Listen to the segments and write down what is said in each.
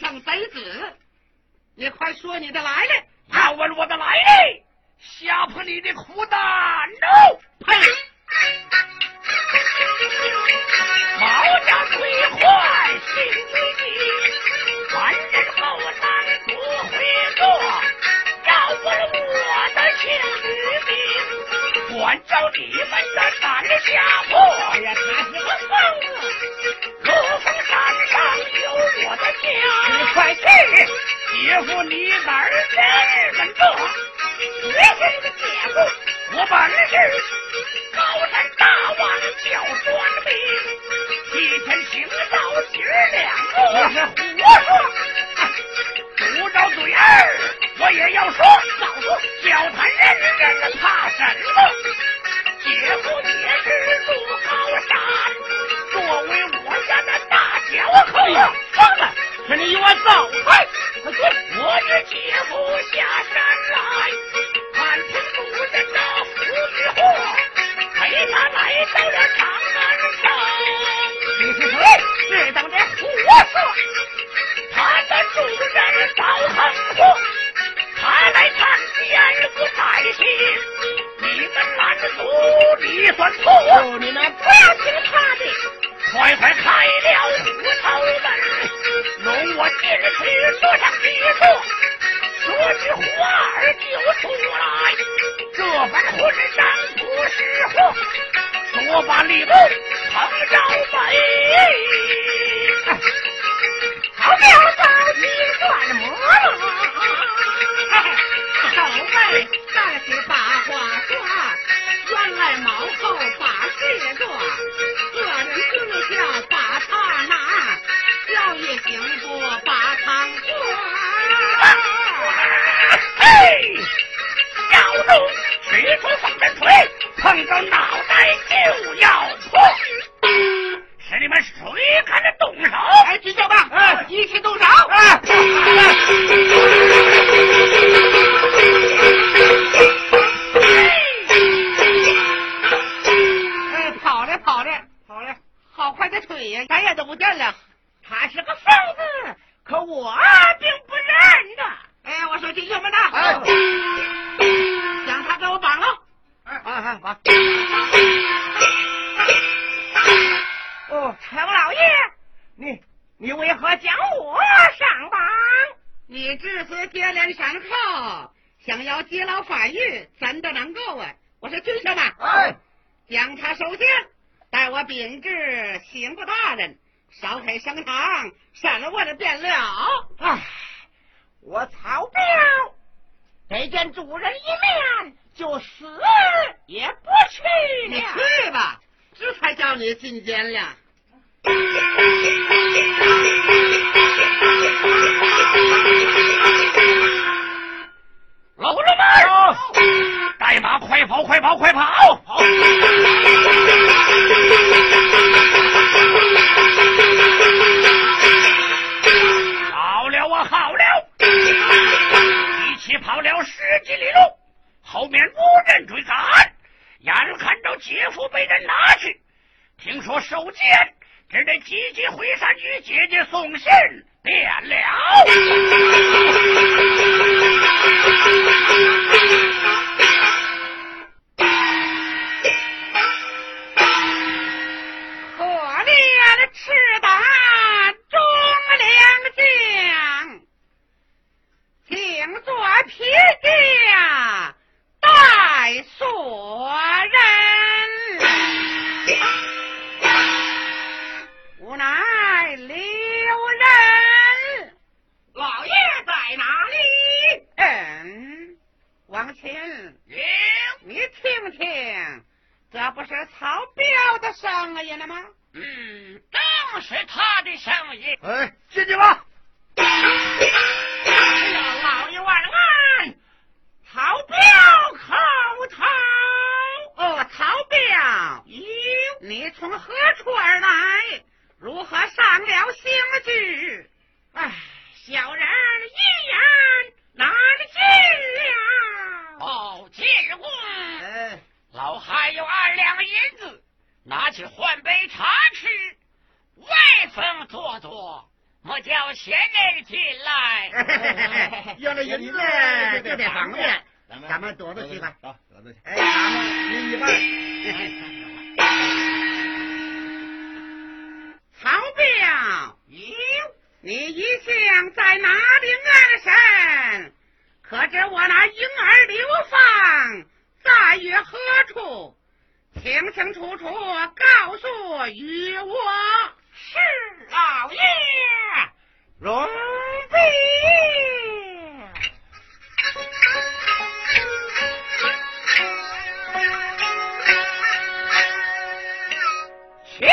上贼子。你快说你的来历。啊我我的来历。吓破你的苦！No，呸。毛家鬼坏心机凡人后山不会做。要不是我的情敌管教你们的胆里下破哎呀他是个疯子山上有我的家，你快去！姐夫，你哪儿跟日本的？谢谢那个姐夫，我本是高山大王叫双明，替天行道？举两个。你是胡说，不着嘴儿，我也要说。早子叫他认认，怕什么？姐夫，你是住高山。我可以，放了，趁你我走，快，快滚！我的姐夫下山来，看清楚人那胡须货，陪他来到了长安城。你是谁？是等的胡说，他的主人赵恒祸。他来探监不在心，你们拦住你算错。你们不要听他的。快快开了虎头门，容我进去坐上几处，说句话儿就出来。这番混账不识货，说罢立布横着门。好表高金转魔龙，守卫暂时把话说，原来毛后。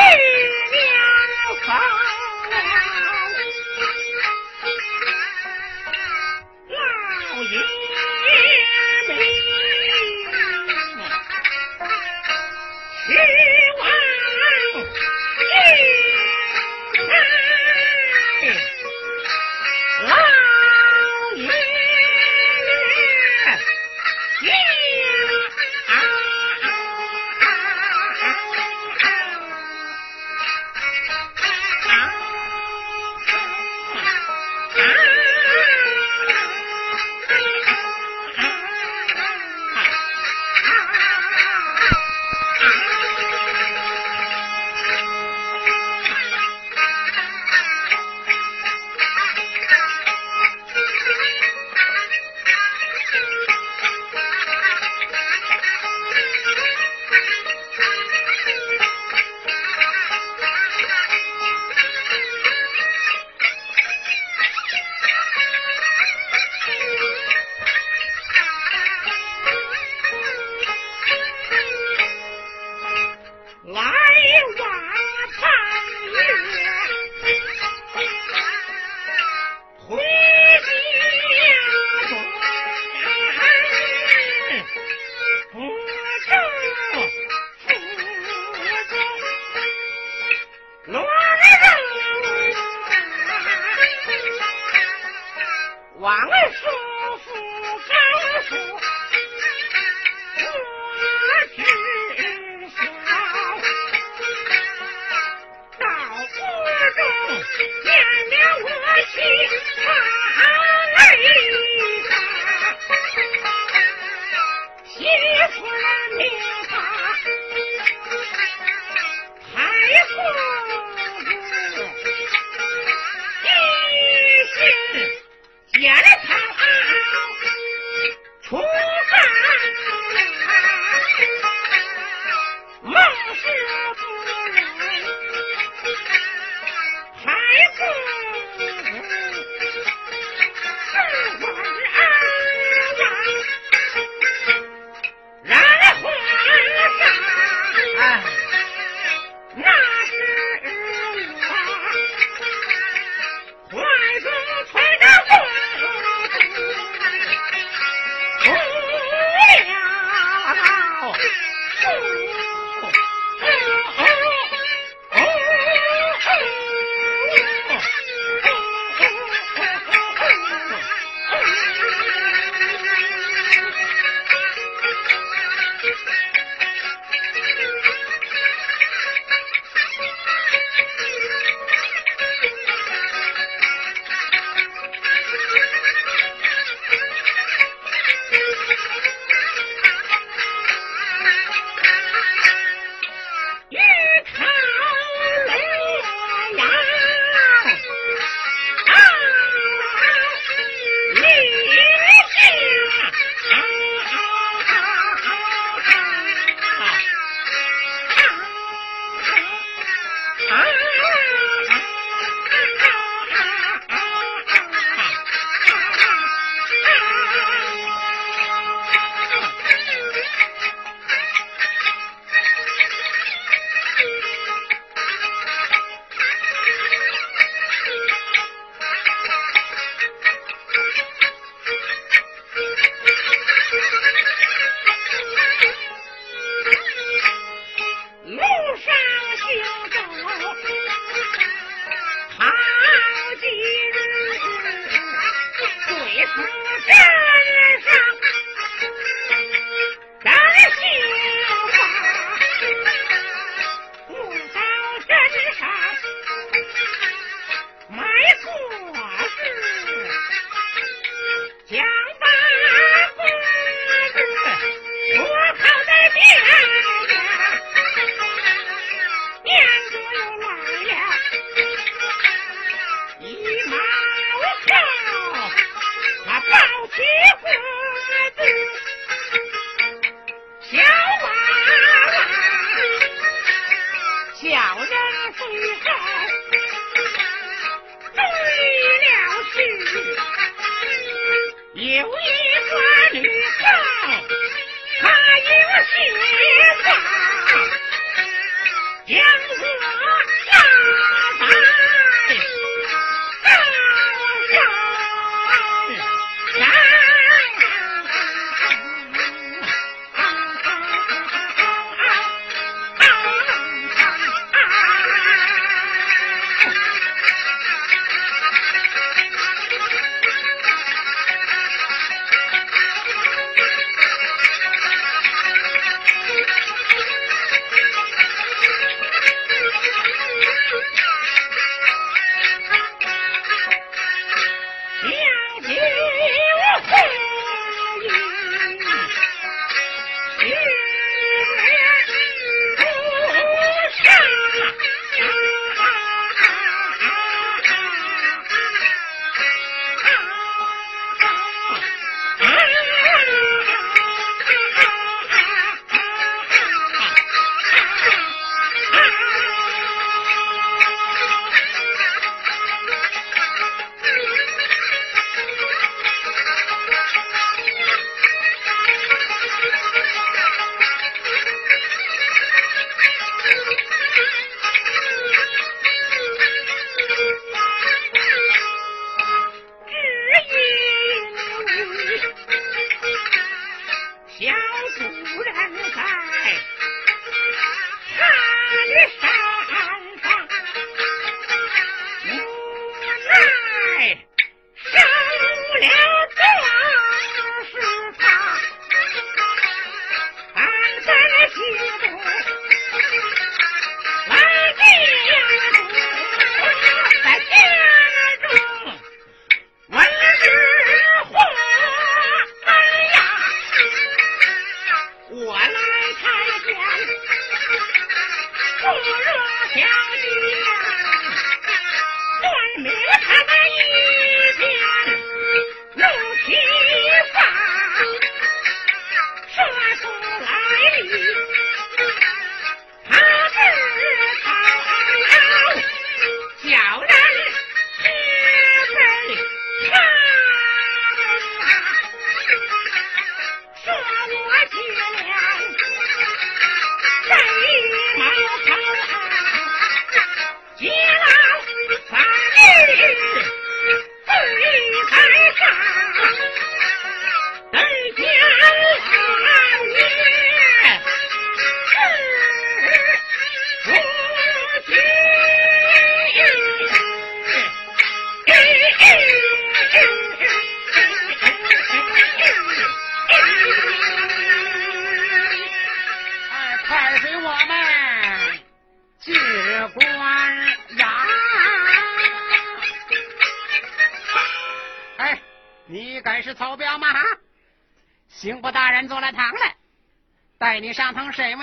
Yeah!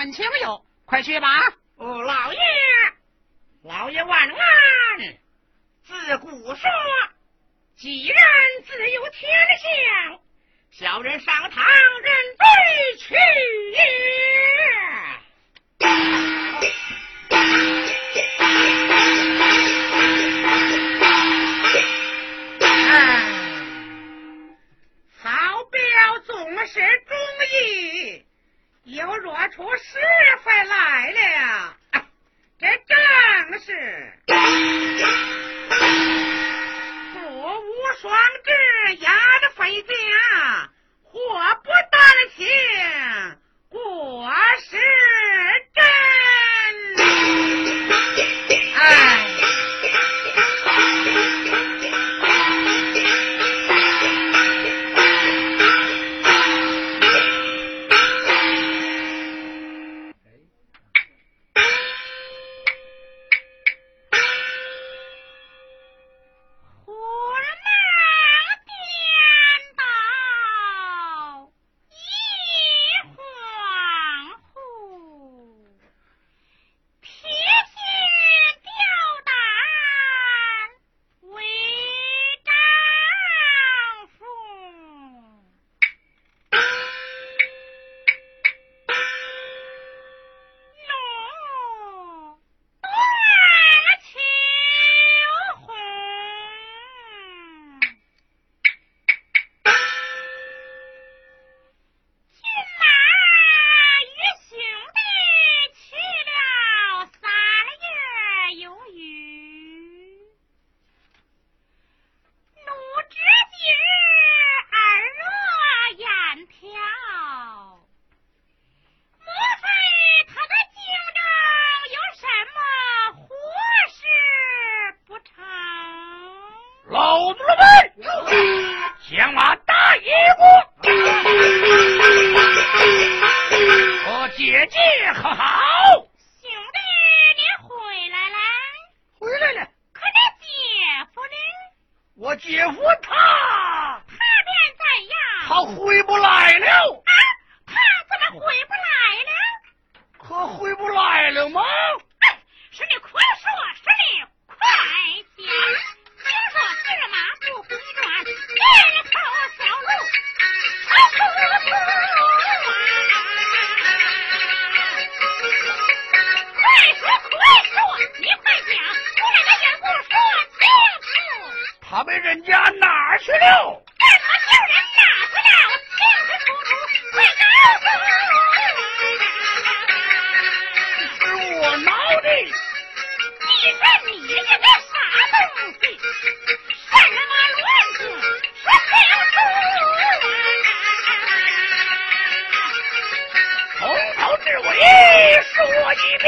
上堂审问请友，快去吧！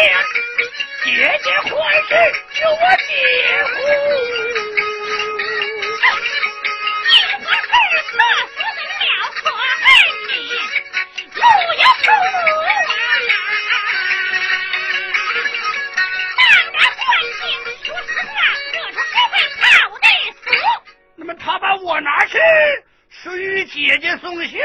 姐姐坏事救我姐夫。你如果是死得了可恨你不由父母啊当然关心说实话惹出社会好的死那么他把我拿去是与姐姐送信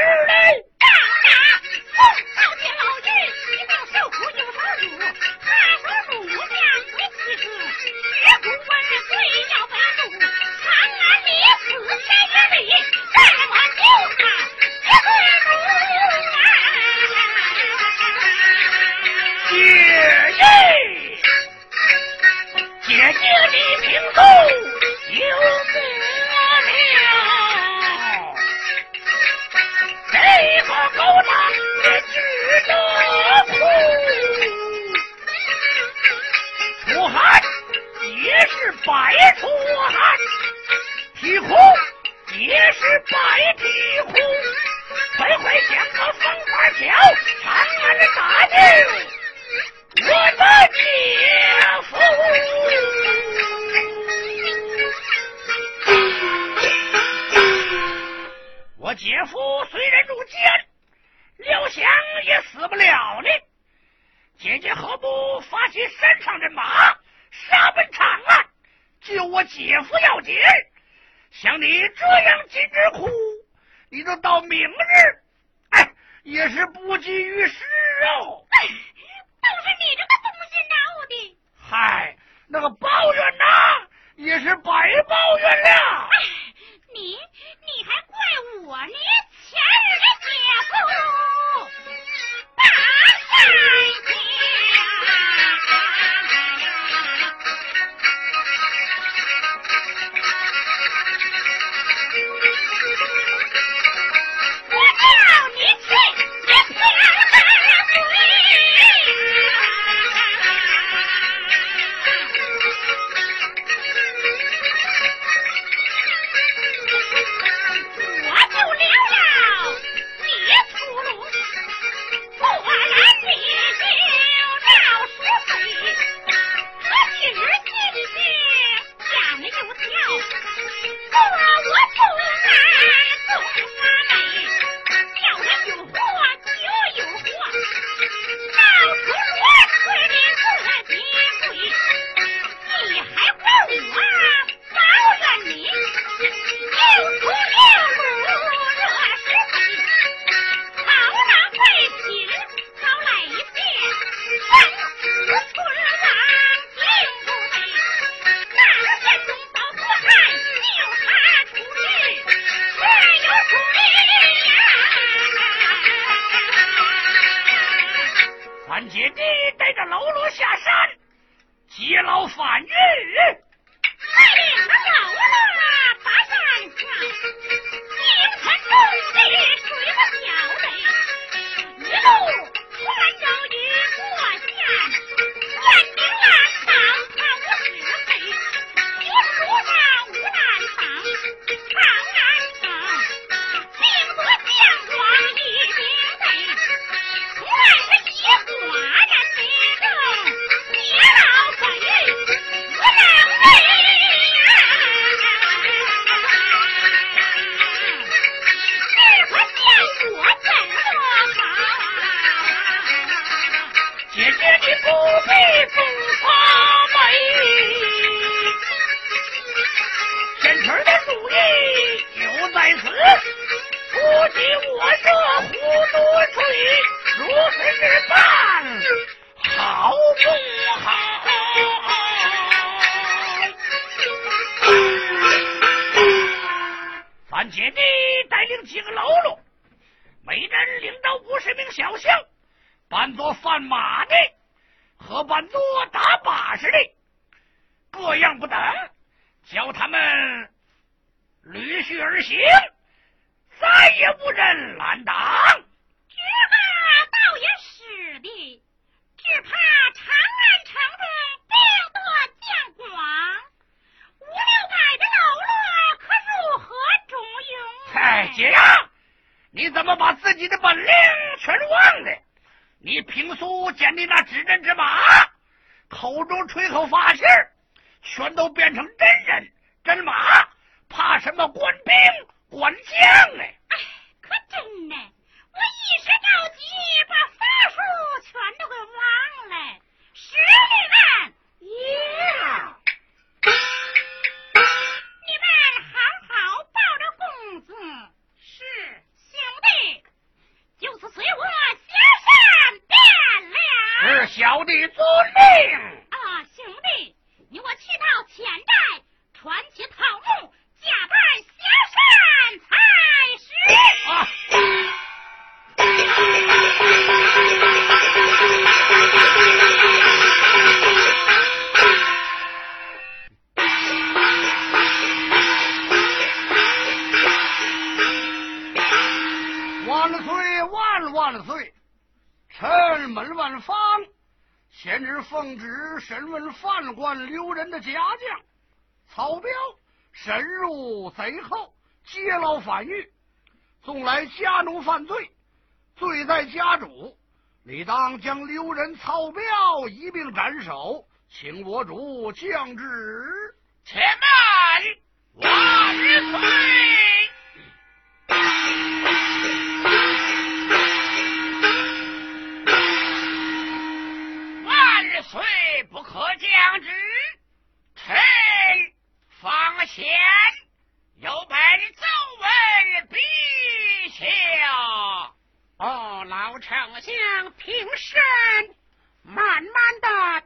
奉旨审问犯官刘仁的家将曹彪，深入贼后，劫牢反狱，纵来家奴犯罪，罪在家主，理当将刘仁、曹彪一并斩首，请我主降旨。且慢，万岁！知臣，方贤有本奏闻陛下。哦，老丞相，平身，慢慢的。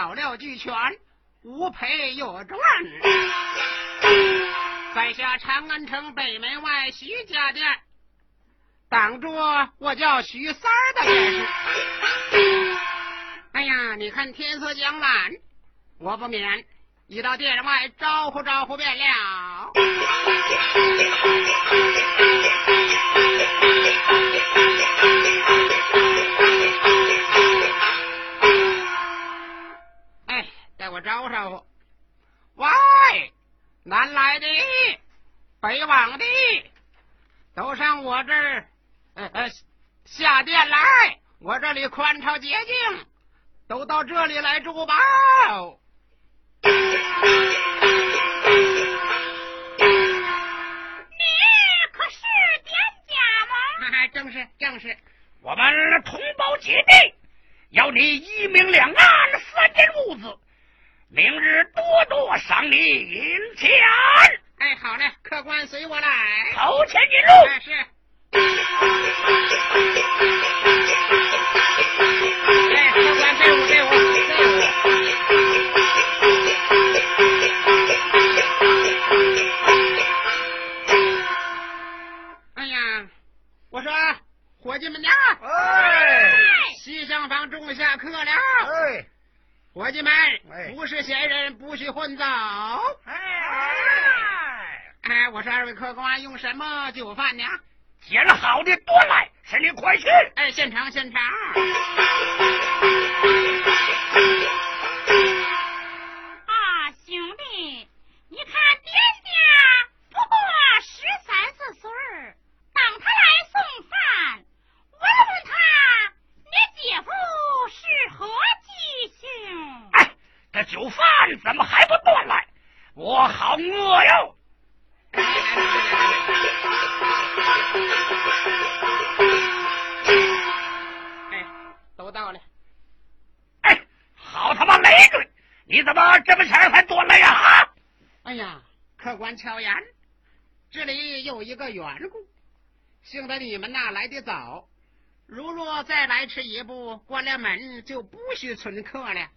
草料俱全，无赔有赚。在下长安城北门外徐家店，挡住我叫徐三儿的便是。哎呀，你看天色将晚，我不免一到店外招呼招呼便了。我招呼招呼。喂，南来的、北往的，都上我这儿，呃呃，下店来。我这里宽敞洁净，都到这里来住吧。你可是店家吗？哎，正是正是。我们同胞姐弟，要你一明两暗三间屋子，明日多多赏你银钱，哎，好嘞，客官随我来。头前引路。哎，是。哎，客官对我对我对我。哎呀，我说伙计们呐，哎西厢房中下客了。哎伙计们哎，不是闲人，不许混走。哎，哎，我说二位客官用什么酒饭呢？捡好的端来，是你快去。哎，现场现场。啊，兄弟，你看店家不过十三四岁儿，当他来送饭，我问他，你姐夫是何居姓？哎，这酒饭怎么还不端来？我好饿哟！哎，都到了。哎，好他妈累赘！你怎么这么前儿才端来呀？啊哎呀，客官巧言，这里有一个缘故，幸得你们呐来得早。如若再来迟一步，关了门就不许存客了。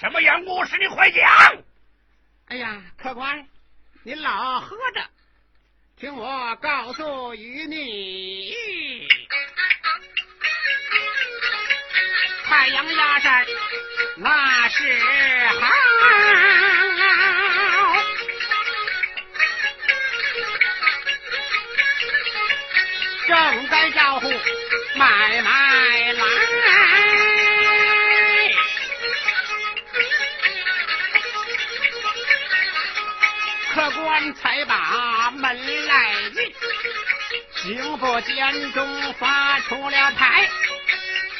什么缘故？使你快讲。哎呀，客官，您老喝着，听我告诉于你。太阳压山那是好，正在招呼买卖来。官才把门来进，刑部监中发出了牌，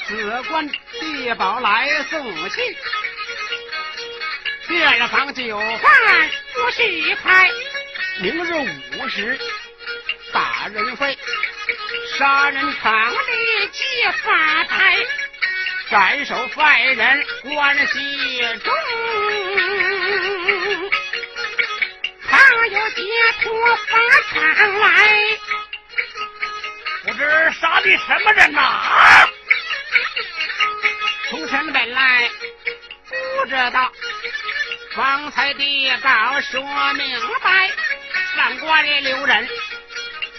子官地保来送信，店房酒饭不许开，明日午时打人非，杀人场里揭发台，斩首犯人关系中。解脱法场来，不知杀的什么人呐？从前本来不知道，方才地告说明白，上官的留人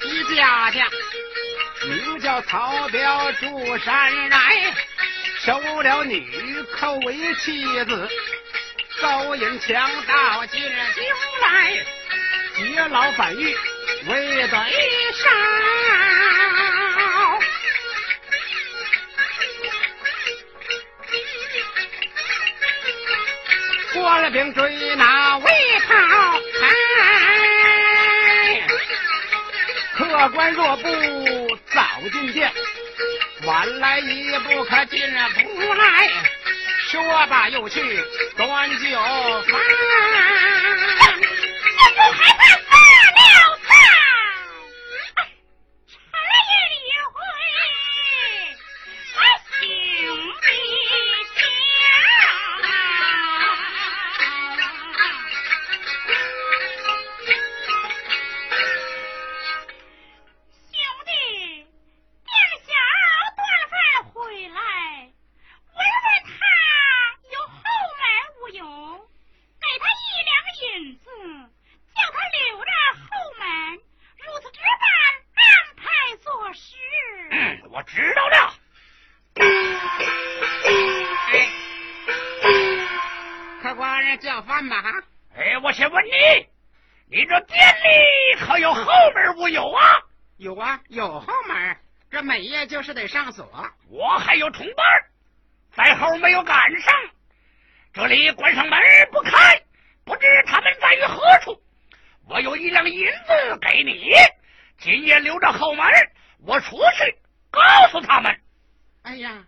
一家将，名叫曹彪住山来，收了女寇为妻子。勾引强盗进京来，劫牢反狱为对手。官兵追拿为讨开，客官若不早进殿，晚来一步可进不来。说罢又去端酒饭。Ha ha ha! 是得上锁。我还有同伴在后没有赶上，这里关上门不开，不知他们在于何处。我有一两银子给你，今夜留着后门，我出去告诉他们。哎呀，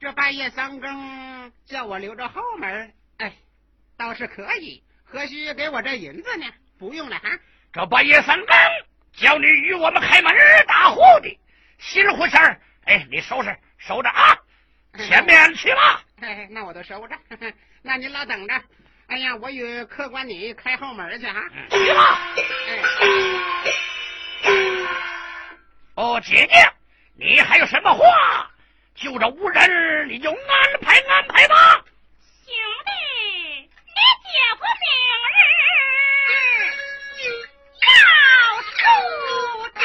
这半夜三更叫我留着后门，哎，倒是可以。何须给我这银子呢？不用了哈。这半夜三更叫你与我们开门打呼的，新胡仙儿，哎，你收拾收着啊，前面去吧。哎，那我都收着。那您老等着。哎呀，我与客官你开后门去哈。去吧。哦，姐姐，你还有什么话？就这无人，你就安排安排吧。兄弟，你姐夫明日要出战。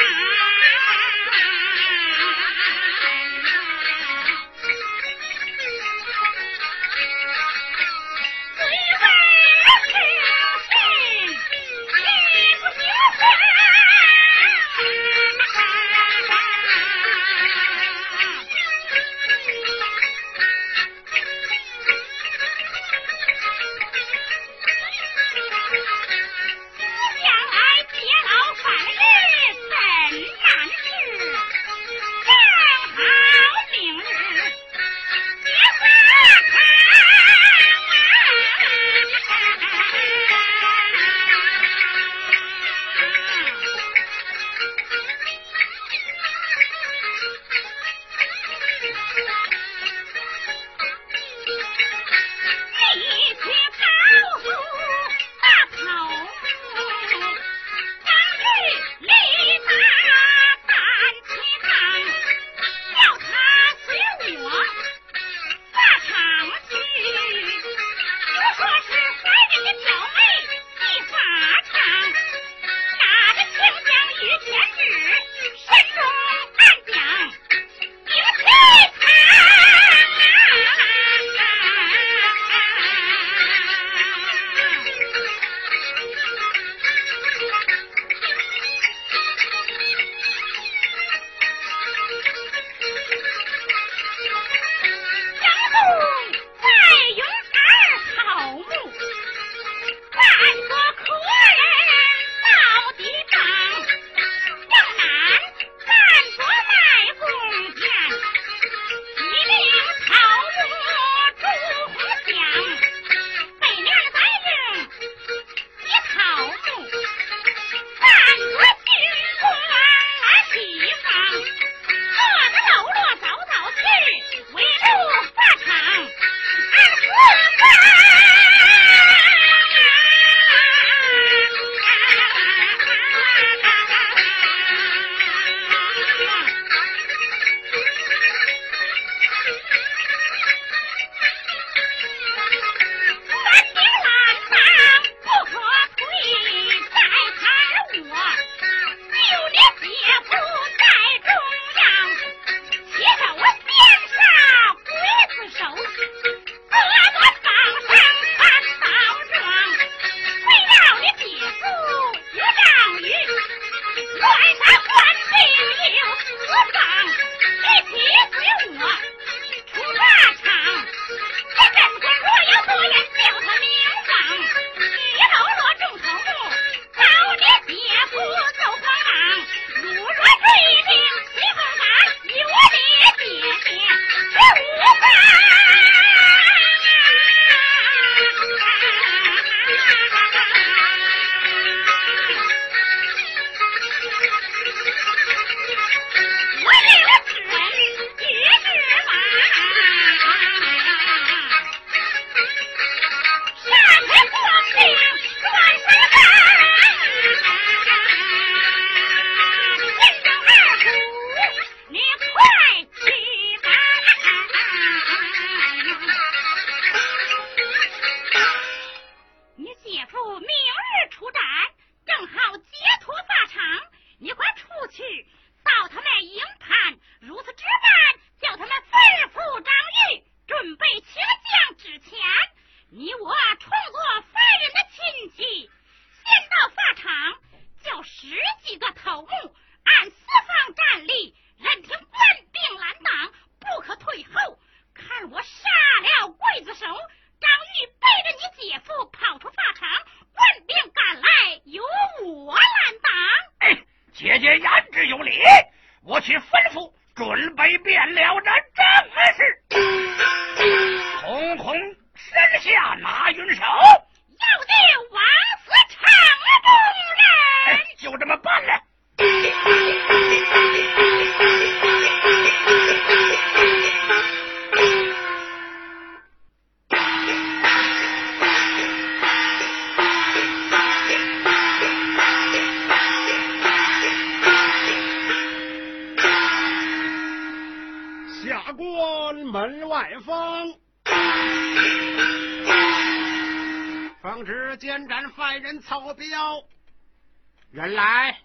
人来，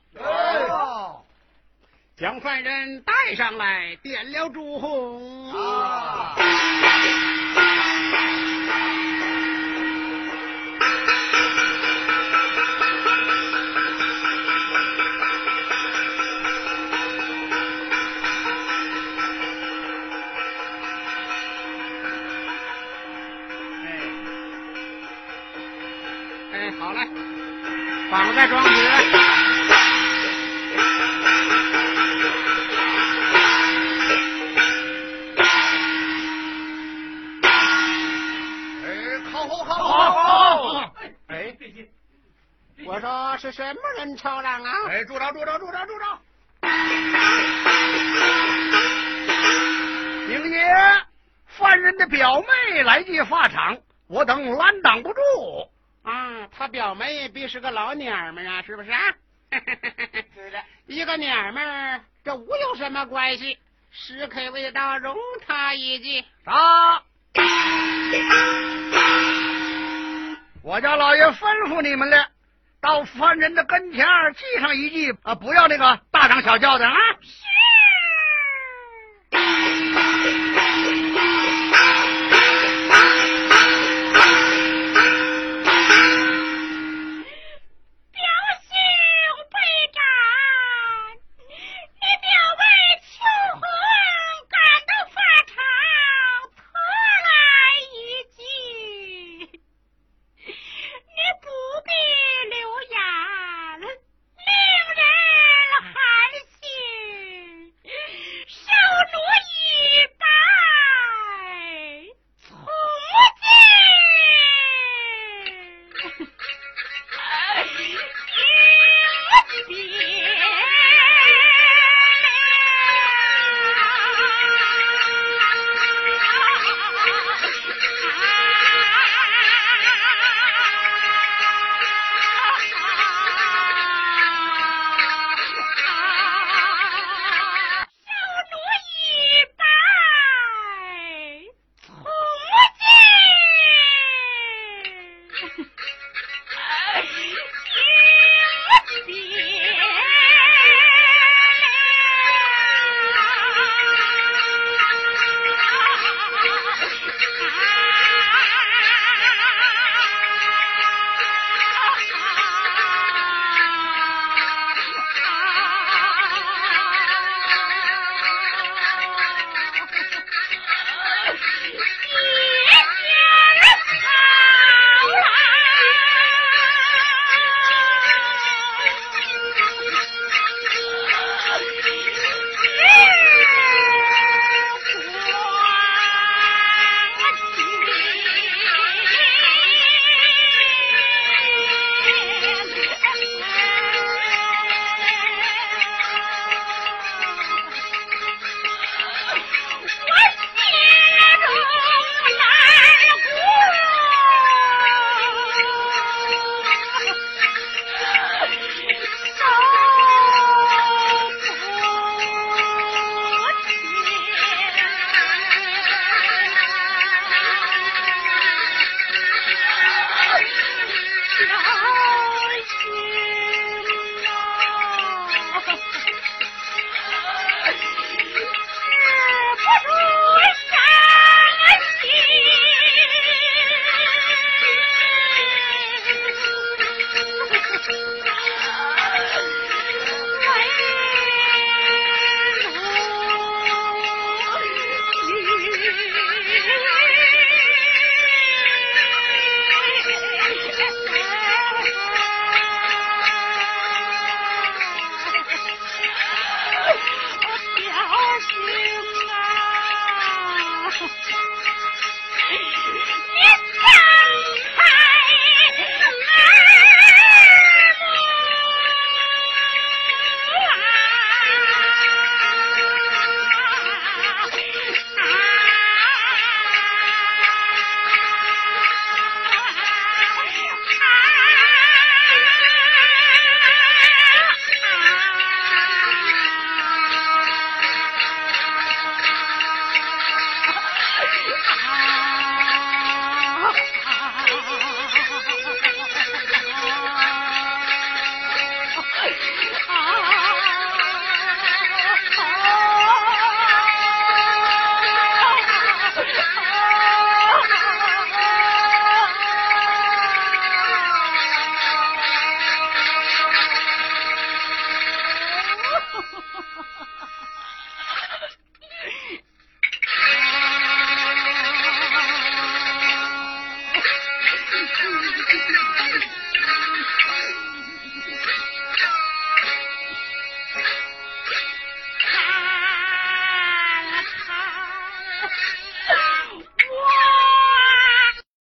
将犯人带上来，点了烛红。哎，绑在庄子。哎，好好好好好！哎，我说是什么人吵嚷啊？哎，住着住着住着住着！明爷，犯人的表妹来借法场，我等拦挡不住。啊，他表妹必是个老娘们啊，是不是啊？是的，一个娘们儿，这无有什么关系，实可为大容他一计。啊！我家老爷吩咐你们了，到犯人的跟前儿记上一句啊，不要那个大嚷小叫的啊。表